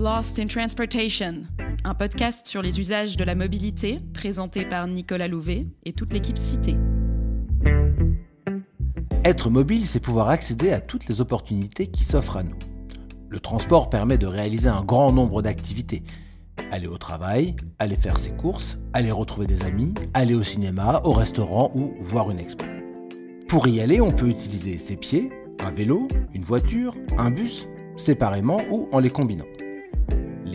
Lost in Transportation, un podcast sur les usages de la mobilité présenté par Nicolas Louvet et toute l'équipe citée. Être mobile, c'est pouvoir accéder à toutes les opportunités qui s'offrent à nous. Le transport permet de réaliser un grand nombre d'activités. Aller au travail, aller faire ses courses, aller retrouver des amis, aller au cinéma, au restaurant ou voir une expo. Pour y aller, on peut utiliser ses pieds, un vélo, une voiture, un bus, séparément ou en les combinant.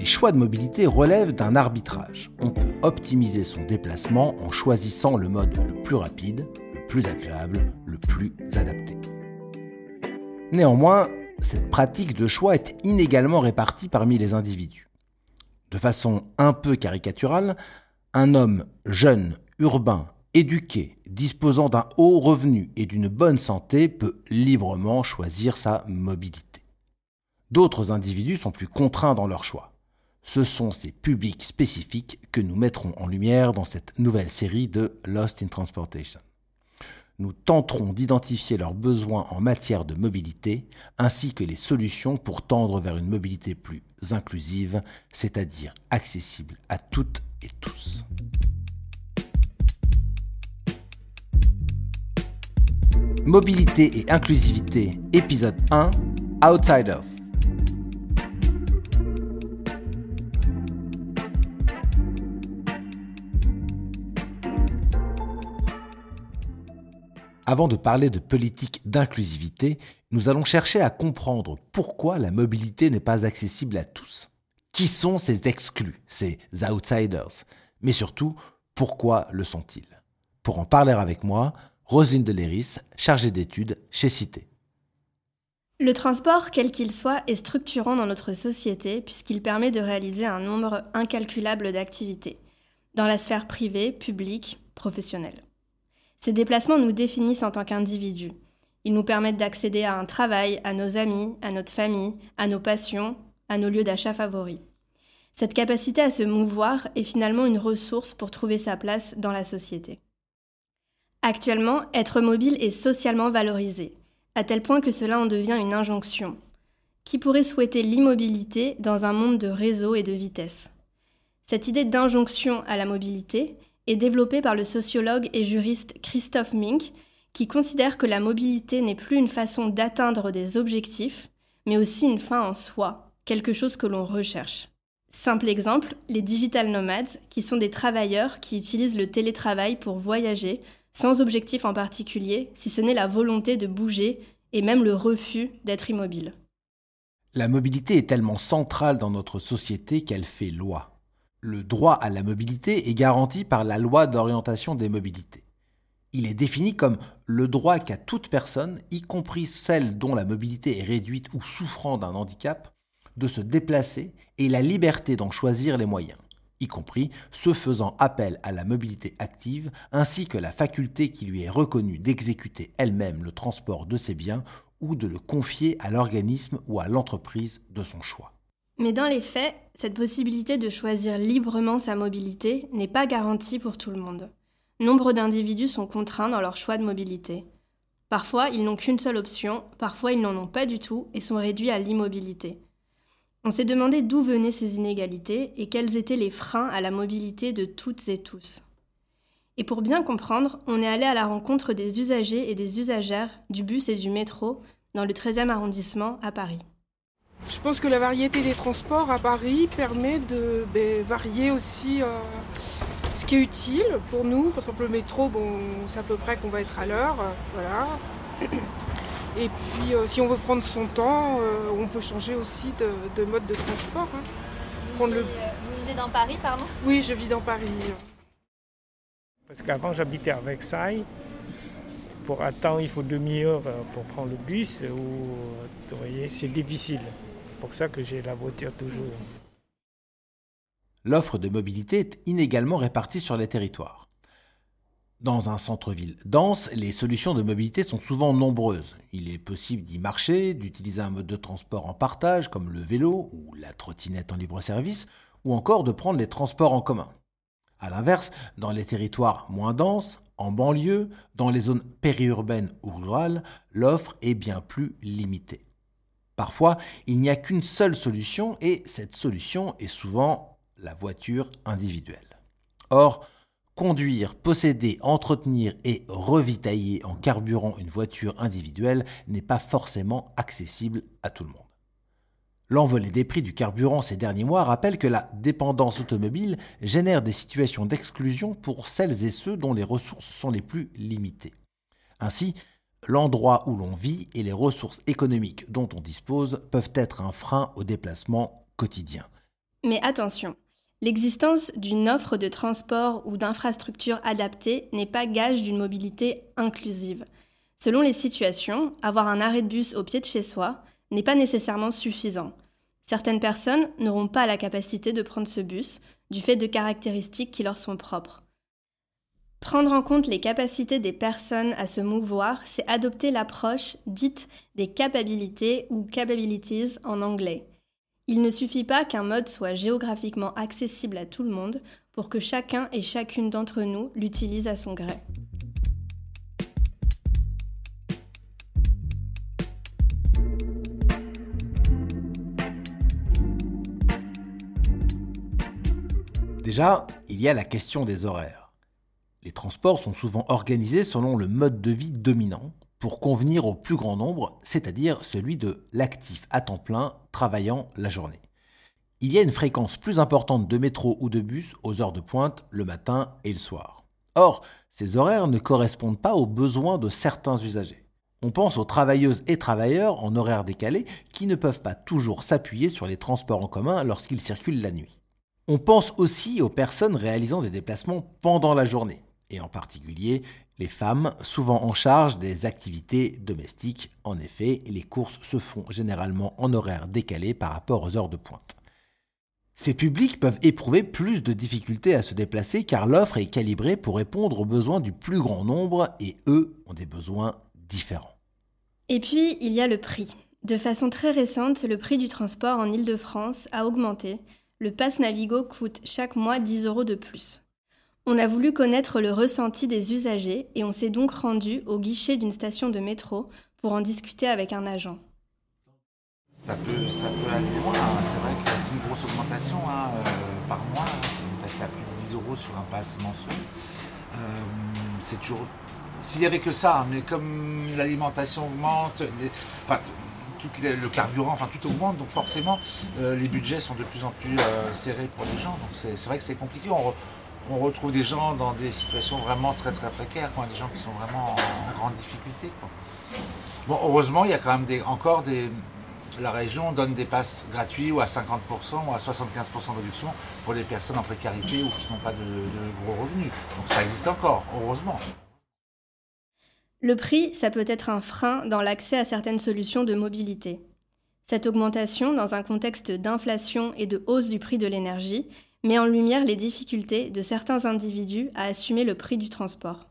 Les choix de mobilité relèvent d'un arbitrage. On peut optimiser son déplacement en choisissant le mode le plus rapide, le plus agréable, le plus adapté. Néanmoins, cette pratique de choix est inégalement répartie parmi les individus. De façon un peu caricaturale, un homme jeune, urbain, éduqué, disposant d'un haut revenu et d'une bonne santé peut librement choisir sa mobilité. D'autres individus sont plus contraints dans leur choix. Ce sont ces publics spécifiques que nous mettrons en lumière dans cette nouvelle série de Lost in Transportation. Nous tenterons d'identifier leurs besoins en matière de mobilité, ainsi que les solutions pour tendre vers une mobilité plus inclusive, c'est-à-dire accessible à toutes et tous. Mobilité et inclusivité, épisode 1, Outsiders. Avant de parler de politique d'inclusivité, nous allons chercher à comprendre pourquoi la mobilité n'est pas accessible à tous. Qui sont ces exclus, ces outsiders? Mais surtout, pourquoi le sont-ils? Pour en parler avec moi, Roselyne Deléris, chargée d'études chez Cité. Le transport, quel qu'il soit, est structurant dans notre société puisqu'il permet de réaliser un nombre incalculable d'activités, dans la sphère privée, publique, professionnelle. Ces déplacements nous définissent en tant qu'individus. Ils nous permettent d'accéder à un travail, à nos amis, à notre famille, à nos passions, à nos lieux d'achat favoris. Cette capacité à se mouvoir est finalement une ressource pour trouver sa place dans la société. Actuellement, être mobile est socialement valorisé, à tel point que cela en devient une injonction. Qui pourrait souhaiter l'immobilité dans un monde de réseau et de vitesse Cette idée d'injonction à la mobilité est développé par le sociologue et juriste Christophe Mink, qui considère que la mobilité n'est plus une façon d'atteindre des objectifs, mais aussi une fin en soi, quelque chose que l'on recherche. Simple exemple, les digital nomades, qui sont des travailleurs qui utilisent le télétravail pour voyager, sans objectif en particulier, si ce n'est la volonté de bouger et même le refus d'être immobile. La mobilité est tellement centrale dans notre société qu'elle fait loi le droit à la mobilité est garanti par la loi d'orientation des mobilités. Il est défini comme le droit qu'a toute personne, y compris celle dont la mobilité est réduite ou souffrant d'un handicap, de se déplacer et la liberté d'en choisir les moyens, y compris ceux faisant appel à la mobilité active, ainsi que la faculté qui lui est reconnue d'exécuter elle-même le transport de ses biens ou de le confier à l'organisme ou à l'entreprise de son choix. Mais dans les faits, cette possibilité de choisir librement sa mobilité n'est pas garantie pour tout le monde. Nombre d'individus sont contraints dans leur choix de mobilité. Parfois, ils n'ont qu'une seule option, parfois ils n'en ont pas du tout et sont réduits à l'immobilité. On s'est demandé d'où venaient ces inégalités et quels étaient les freins à la mobilité de toutes et tous. Et pour bien comprendre, on est allé à la rencontre des usagers et des usagères du bus et du métro dans le 13e arrondissement à Paris. Je pense que la variété des transports à Paris permet de ben, varier aussi euh, ce qui est utile pour nous. Par exemple, le métro, bon, c'est à peu près qu'on va être à l'heure. Euh, voilà. Et puis, euh, si on veut prendre son temps, on peut changer aussi de, mode de transport. Hein. Vous, vivez dans Paris, pardon? Oui, je vis dans Paris. Parce qu'avant, j'habitais à Versailles. Pour attendre, il faut demi-heure pour prendre le bus. Ou, vous voyez, c'est difficile pour ça que j'ai la voiture toujours. L'offre de mobilité est inégalement répartie sur les territoires. Dans un centre-ville dense, les solutions de mobilité sont souvent nombreuses. Il est possible d'y marcher, d'utiliser un mode de transport en partage comme le vélo ou la trottinette en libre-service, ou encore de prendre les transports en commun. A l'inverse, dans les territoires moins denses, en banlieue, dans les zones périurbaines ou rurales, l'offre est bien plus limitée. Parfois, il n'y a qu'une seule solution et cette solution est souvent la voiture individuelle. Or, conduire, posséder, entretenir et revitailler en carburant une voiture individuelle n'est pas forcément accessible à tout le monde. L'envolée des prix du carburant ces derniers mois rappelle que la dépendance automobile génère des situations d'exclusion pour celles et ceux dont les ressources sont les plus limitées. Ainsi, l'endroit où l'on vit et les ressources économiques dont on dispose peuvent être un frein au déplacement quotidien. Mais attention, l'existence d'une offre de transport ou d'infrastructures adaptées n'est pas gage d'une mobilité inclusive. Selon les situations, avoir un arrêt de bus au pied de chez soi, n'est pas nécessairement suffisant. Certaines personnes n'auront pas la capacité de prendre ce bus du fait de caractéristiques qui leur sont propres. Prendre en compte les capacités des personnes à se mouvoir, c'est adopter l'approche dite des capabilités ou capabilities en anglais. Il ne suffit pas qu'un mode soit géographiquement accessible à tout le monde pour que chacun et chacune d'entre nous l'utilise à son gré. Déjà, il y a la question des horaires. Les transports sont souvent organisés selon le mode de vie dominant pour convenir au plus grand nombre, c'est-à-dire celui de l'actif à temps plein travaillant la journée. Il y a une fréquence plus importante de métro ou de bus aux heures de pointe le matin et le soir. Or, ces horaires ne correspondent pas aux besoins de certains usagers. On pense aux travailleuses et travailleurs en horaire décalé qui ne peuvent pas toujours s'appuyer sur les transports en commun lorsqu'ils circulent la nuit. On pense aussi aux personnes réalisant des déplacements pendant la journée, et en particulier les femmes, souvent en charge des activités domestiques. En effet, les courses se font généralement en horaire décalé par rapport aux heures de pointe. Ces publics peuvent éprouver plus de difficultés à se déplacer car l'offre est calibrée pour répondre aux besoins du plus grand nombre et eux ont des besoins différents. Et puis, il y a le prix. De façon très récente, le prix du transport en Île-de-France a augmenté le pass Navigo coûte chaque mois 10 euros de plus. On a voulu connaître le ressenti des usagers et on s'est donc rendu au guichet d'une station de métro pour en discuter avec un agent. Ça peut, ça peut aller loin, hein. c'est vrai que c'est une grosse augmentation hein, euh, par mois, si on passé à plus de 10 euros sur un pass mensuel. Euh, c'est toujours. S'il n'y avait que ça, hein, mais comme l'alimentation augmente, enfin, le carburant, enfin tout augmente, donc forcément euh, les budgets sont de plus en plus serrés pour les gens. Donc c'est vrai que c'est compliqué. Retrouve des gens dans des situations vraiment très très précaires, des gens qui sont vraiment en, grande difficulté. Heureusement, il y a quand même encore des. La région donne des passes gratuits ou à 50% ou à 75% de réduction pour les personnes en précarité ou qui n'ont pas de gros revenus. Donc ça existe encore, heureusement. Le prix, ça peut être un frein dans l'accès à certaines solutions de mobilité. Cette augmentation, dans un contexte d'inflation et de hausse du prix de l'énergie, met en lumière les difficultés de certains individus à assumer le prix du transport.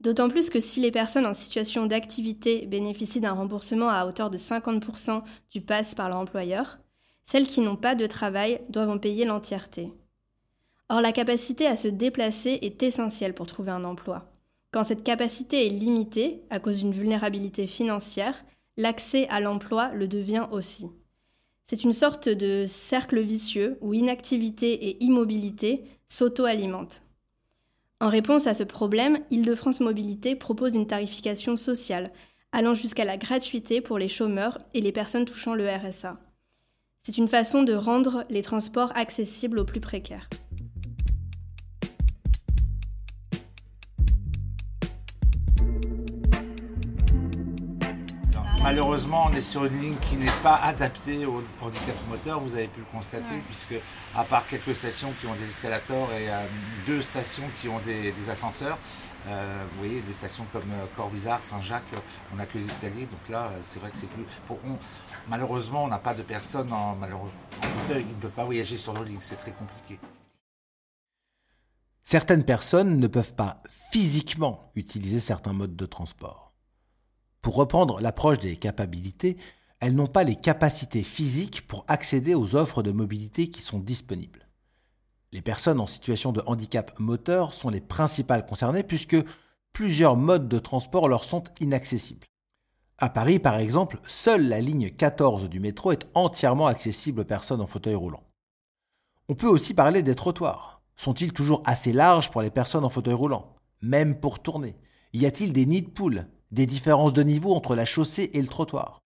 D'autant plus que si les personnes en situation d'activité bénéficient d'un remboursement à hauteur de 50% du pass par leur employeur, celles qui n'ont pas de travail doivent en payer l'entièreté. Or, la capacité à se déplacer est essentielle pour trouver un emploi. Quand cette capacité est limitée à cause d'une vulnérabilité financière, l'accès à l'emploi le devient aussi. C'est une sorte de cercle vicieux où inactivité et immobilité s'auto-alimentent. En réponse à ce problème, Île-de-France Mobilité propose une tarification sociale, allant jusqu'à la gratuité pour les chômeurs et les personnes touchant le RSA. C'est une façon de rendre les transports accessibles aux plus précaires. Malheureusement, on est sur une ligne qui n'est pas adaptée au handicap moteur, vous avez pu le constater, puisque à part quelques stations qui ont des escalators et euh, deux stations qui ont des, ascenseurs, euh, vous voyez, des stations comme euh, Corvisart, Saint-Jacques, on n'a que des escaliers, donc là, c'est vrai que c'est plus... malheureusement, on n'a pas de personnes en, en fauteuil, ils ne peuvent pas voyager sur nos lignes, c'est très compliqué. Certaines personnes ne peuvent pas physiquement utiliser certains modes de transport. Pour reprendre l'approche des capacités, elles n'ont pas les capacités physiques pour accéder aux offres de mobilité qui sont disponibles. Les personnes en situation de handicap moteur sont les principales concernées puisque plusieurs modes de transport leur sont inaccessibles. À Paris, par exemple, seule la ligne 14 du métro est entièrement accessible aux personnes en fauteuil roulant. On peut aussi parler des trottoirs. Sont-ils toujours assez larges pour les personnes en fauteuil roulant? Même pour tourner Y a-t-il des nids de poules? Des différences de niveau entre la chaussée et le trottoir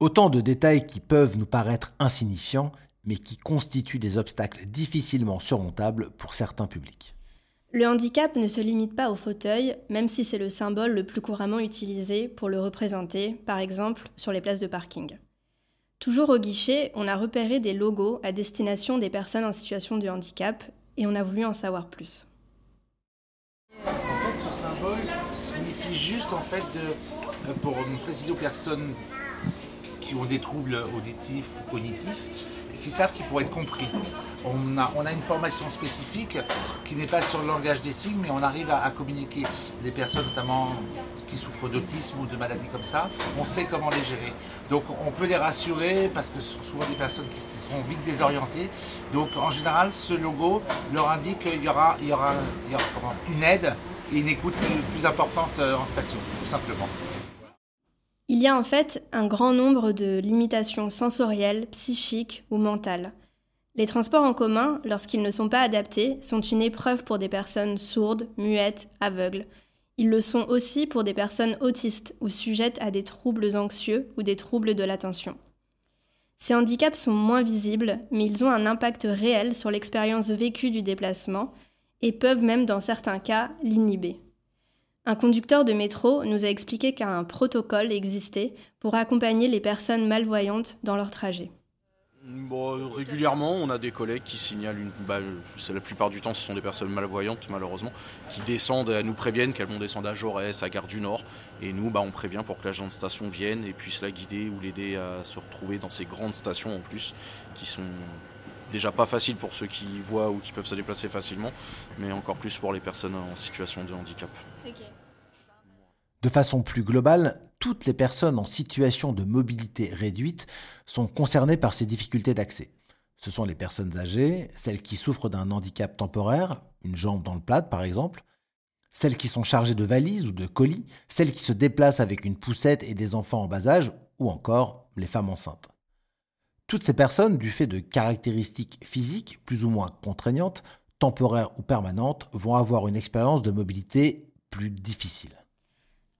Autant de détails qui peuvent nous paraître insignifiants, mais qui constituent des obstacles difficilement surmontables pour certains publics. Le handicap ne se limite pas au fauteuil, même si c'est le symbole le plus couramment utilisé pour le représenter, par exemple sur les places de parking. Toujours au guichet, on a repéré des logos à destination des personnes en situation de handicap et on a voulu en savoir plus. En fait, ce symbole signifie juste en fait de, pour préciser aux personnes qui ont des troubles auditifs ou cognitifs qui savent qu'ils pourraient être compris. On a, on a une formation spécifique qui n'est pas sur le langage des signes, mais on arrive à, à communiquer. Les personnes notamment qui souffrent d'autisme ou de maladies comme ça, on sait comment les gérer. Donc on peut les rassurer parce que ce sont souvent des personnes qui seront vite désorientées. Donc en général, ce logo leur indique qu'il y aura, il y aura, une aide une écoute plus, plus importante euh, en station, tout simplement. Il y a en fait un grand nombre de limitations sensorielles, psychiques ou mentales. Les transports en commun, lorsqu'ils ne sont pas adaptés, sont une épreuve pour des personnes sourdes, muettes, aveugles. Ils le sont aussi pour des personnes autistes ou sujettes à des troubles anxieux ou des troubles de l'attention. Ces handicaps sont moins visibles, mais ils ont un impact réel sur l'expérience vécue du déplacement et peuvent même dans certains cas l'inhiber. Un conducteur de métro nous a expliqué qu'un protocole existait pour accompagner les personnes malvoyantes dans leur trajet. Bon, régulièrement, on a des collègues qui signalent, une, bah, la plupart du temps ce sont des personnes malvoyantes malheureusement, qui descendent, elles nous préviennent qu'elles vont descendre à Jaurès, à Gare du Nord, et nous bah, on prévient pour que l'agent de station vienne et puisse la guider ou l'aider à se retrouver dans ces grandes stations en plus, qui sont déjà pas faciles pour ceux qui voient ou qui peuvent se déplacer facilement, mais encore plus pour les personnes en situation de handicap. Okay. De façon plus globale, toutes les personnes en situation de mobilité réduite sont concernées par ces difficultés d'accès. Ce sont les personnes âgées, celles qui souffrent d'un handicap temporaire, une jambe dans le plat par exemple, celles qui sont chargées de valises ou de colis, celles qui se déplacent avec une poussette et des enfants en bas âge, ou encore les femmes enceintes. Toutes ces personnes, du fait de caractéristiques physiques plus ou moins contraignantes, temporaires ou permanentes, vont avoir une expérience de mobilité plus difficile.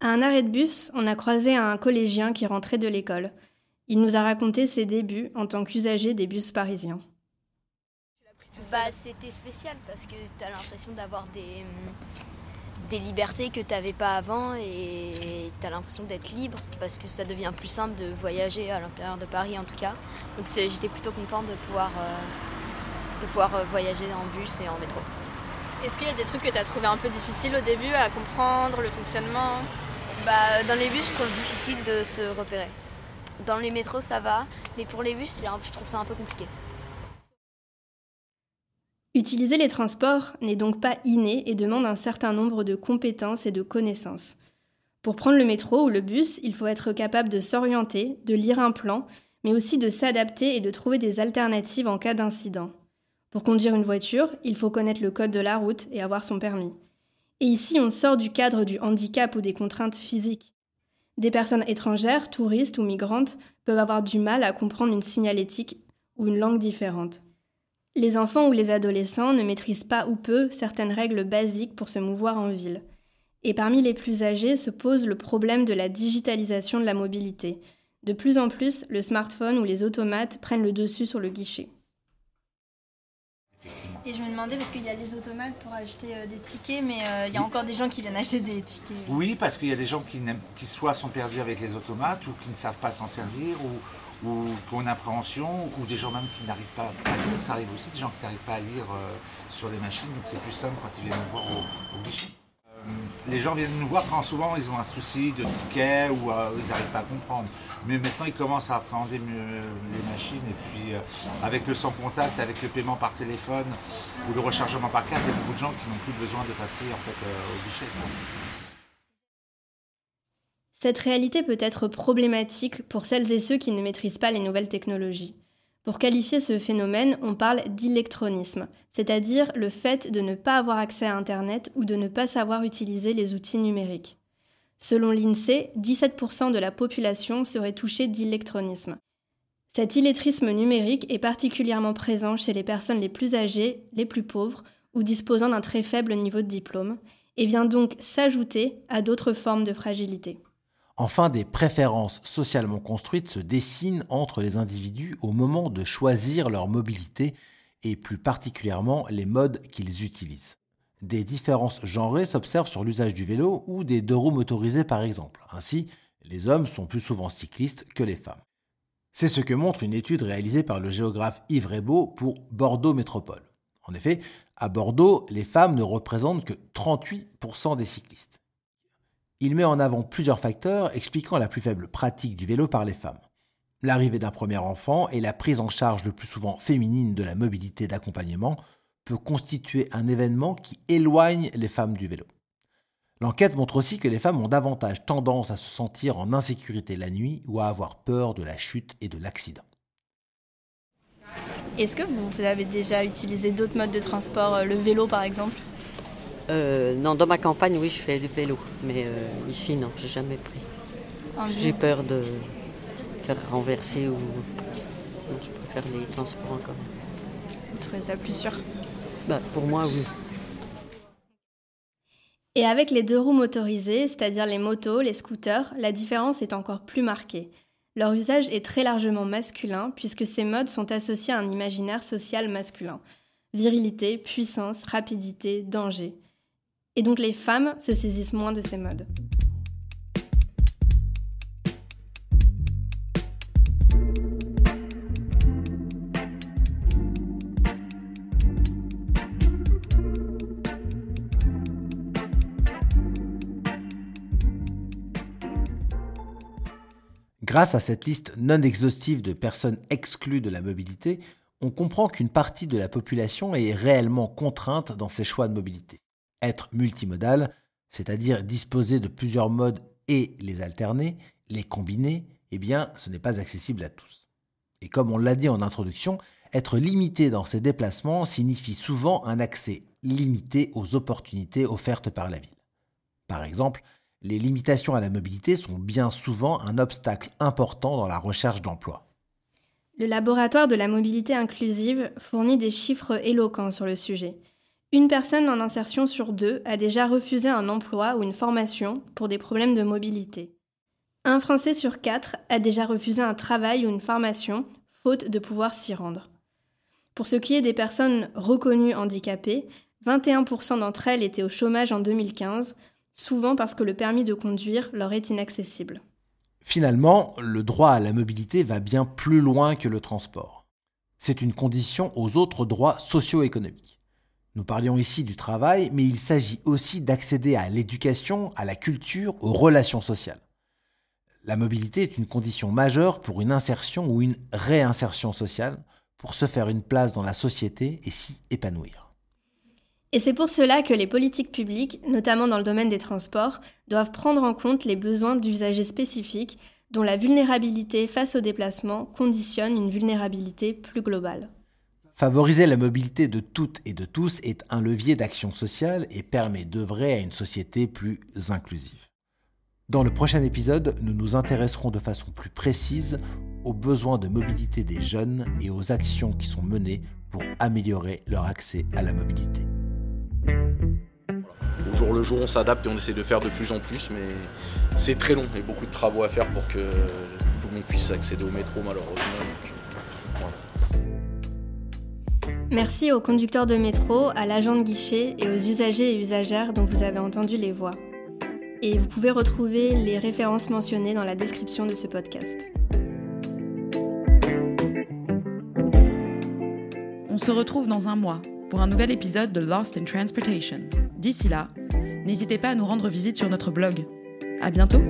À un arrêt de bus, on a croisé un collégien qui rentrait de l'école. Il nous a raconté ses débuts en tant qu'usager des bus parisiens. Bah, c'était spécial parce que tu as l'impression d'avoir des, des libertés que tu n'avais pas avant et tu as l'impression d'être libre parce que ça devient plus simple de voyager à l'intérieur de Paris en tout cas. Donc j'étais plutôt contente de pouvoir, euh, de pouvoir euh, voyager en bus et en métro. Est-ce qu'il y a des trucs que tu as trouvé un peu difficiles au début à comprendre, le fonctionnement? Bah, Dans les bus, je trouve difficile de se repérer. Dans les métros, ça va, mais pour les bus, je trouve ça un peu compliqué. Utiliser les transports n'est donc pas inné et demande un certain nombre de compétences et de connaissances. Pour prendre le métro ou le bus, il faut être capable de s'orienter, de lire un plan, mais aussi de s'adapter et de trouver des alternatives en cas d'incident. Pour conduire une voiture, il faut connaître le code de la route et avoir son permis. Et ici, on sort du cadre du handicap ou des contraintes physiques. Des personnes étrangères, touristes ou migrantes peuvent avoir du mal à comprendre une signalétique ou une langue différente. Les enfants ou les adolescents ne maîtrisent pas ou peu certaines règles basiques pour se mouvoir en ville. Et parmi les plus âgés se pose le problème de la digitalisation de la mobilité. De plus en plus, le smartphone ou les automates prennent le dessus sur le guichet. Et je me demandais, parce qu'il y a les automates pour acheter euh, des tickets, mais euh, il y a encore des gens qui viennent acheter des tickets. Oui, parce qu'il y a des gens qui, qui soit sont perdus avec les automates, ou qui ne savent pas s'en servir, ou, ou qui ont une appréhension, ou des gens même qui n'arrivent pas à lire. Ça arrive aussi, des gens qui n'arrivent pas à lire euh, sur les machines, donc c'est plus simple quand ils viennent nous voir au, au guichet. Les gens viennent nous voir quand souvent ils ont un souci de ticket ou ils n'arrivent pas à comprendre. Mais maintenant, ils commencent à appréhender mieux les machines. Et puis, euh, avec le sans contact, avec le paiement par téléphone ou le rechargement par carte, il y a beaucoup de gens qui n'ont plus besoin de passer en fait, euh, au guichet. Cette réalité peut être problématique pour celles et ceux qui ne maîtrisent pas les nouvelles technologies. Pour qualifier ce phénomène, on parle d'électronisme, c'est-à-dire le fait de ne pas avoir accès à Internet ou de ne pas savoir utiliser les outils numériques. Selon l'INSEE, 17% de la population serait touchée d'électronisme. Cet illettrisme numérique est particulièrement présent chez les personnes les plus âgées, les plus pauvres ou disposant d'un très faible niveau de diplôme, et vient donc s'ajouter à d'autres formes de fragilité. Enfin, des préférences socialement construites se dessinent entre les individus au moment de choisir leur mobilité et plus particulièrement les modes qu'ils utilisent. Des différences genrées s'observent sur l'usage du vélo ou des deux roues motorisées par exemple. Ainsi, les hommes sont plus souvent cyclistes que les femmes. C'est ce que montre une étude réalisée par le géographe Yves Rebaud pour Bordeaux Métropole. En effet, à Bordeaux, les femmes ne représentent que 38% des cyclistes. Il met en avant plusieurs facteurs expliquant la plus faible pratique du vélo par les femmes. L'arrivée d'un premier enfant et la prise en charge le plus souvent féminine de la mobilité d'accompagnement peut constituer un événement qui éloigne les femmes du vélo. L'enquête montre aussi que les femmes ont davantage tendance à se sentir en insécurité la nuit ou à avoir peur de la chute et de l'accident. Est-ce que vous, avez déjà utilisé d'autres modes de transport, euh, le vélo par exemple? Euh, Non, dans ma campagne, oui, je fais du vélo, mais euh, ici, non, j'ai jamais pris. J'ai peur de faire renverser ou. je préfère les transports en commun. Vous trouvez ça plus sûr? Bah, Pour moi, oui. Et avec les deux roues motorisées, c'est-à-dire les motos, les scooters, la différence est encore plus marquée. Leur usage est très largement masculin puisque ces modes sont associés à un imaginaire social masculin. Virilité, puissance, rapidité, danger. Et donc les femmes se saisissent moins de ces modes. Grâce à cette liste non exhaustive de personnes exclues de la mobilité, on comprend qu'une partie de la population est réellement contrainte dans ses choix de mobilité. Être multimodal, c'est-à-dire disposer de plusieurs modes et les alterner, les combiner, eh bien, ce n'est pas accessible à tous. Et comme on l'a dit en introduction, être limité dans ses déplacements signifie souvent un accès limité aux opportunités offertes par la ville. Par exemple, les limitations à la mobilité sont bien souvent un obstacle important dans la recherche d'emploi. Le laboratoire de la mobilité inclusive fournit des chiffres éloquents sur le sujet. Une personne en insertion sur deux a déjà refusé un emploi ou une formation pour des problèmes de mobilité. Un Français sur quatre a déjà refusé un travail ou une formation, faute de pouvoir s'y rendre. Pour ce qui est des personnes reconnues handicapées, 21% d'entre elles étaient au chômage en 2015, souvent parce que le permis de conduire leur est inaccessible. Finalement, le droit à la mobilité va bien plus loin que le transport. C'est une condition aux autres droits socio-économiques. Nous parlions ici du travail, mais il s'agit aussi d'accéder à l'éducation, à la culture, aux relations sociales. La mobilité est une condition majeure pour une insertion ou une réinsertion sociale, pour se faire une place dans la société et s'y épanouir. Et c'est pour cela que les politiques publiques, notamment dans le domaine des transports, doivent prendre en compte les besoins d'usagers spécifiques dont la vulnérabilité face au déplacement conditionne une vulnérabilité plus globale. Favoriser la mobilité de toutes et de tous est un levier d'action sociale et permet d'œuvrer à une société plus inclusive. Dans le prochain épisode, nous nous intéresserons de façon plus précise aux besoins de mobilité des jeunes et aux actions qui sont menées pour améliorer leur accès à la mobilité jour le jour, on s'adapte et on essaie de faire de plus en plus, mais c'est très long et beaucoup de travaux à faire pour que tout le monde puisse accéder au métro, malheureusement. Merci aux conducteurs de métro, à l'agent de guichet et aux usagers et usagères dont vous avez entendu les voix. Et vous pouvez retrouver les références mentionnées dans la description de ce podcast. On se retrouve dans un mois pour un nouvel épisode de Lost in Transportation. D'ici là, n'hésitez pas à nous rendre visite sur notre blog. À bientôt!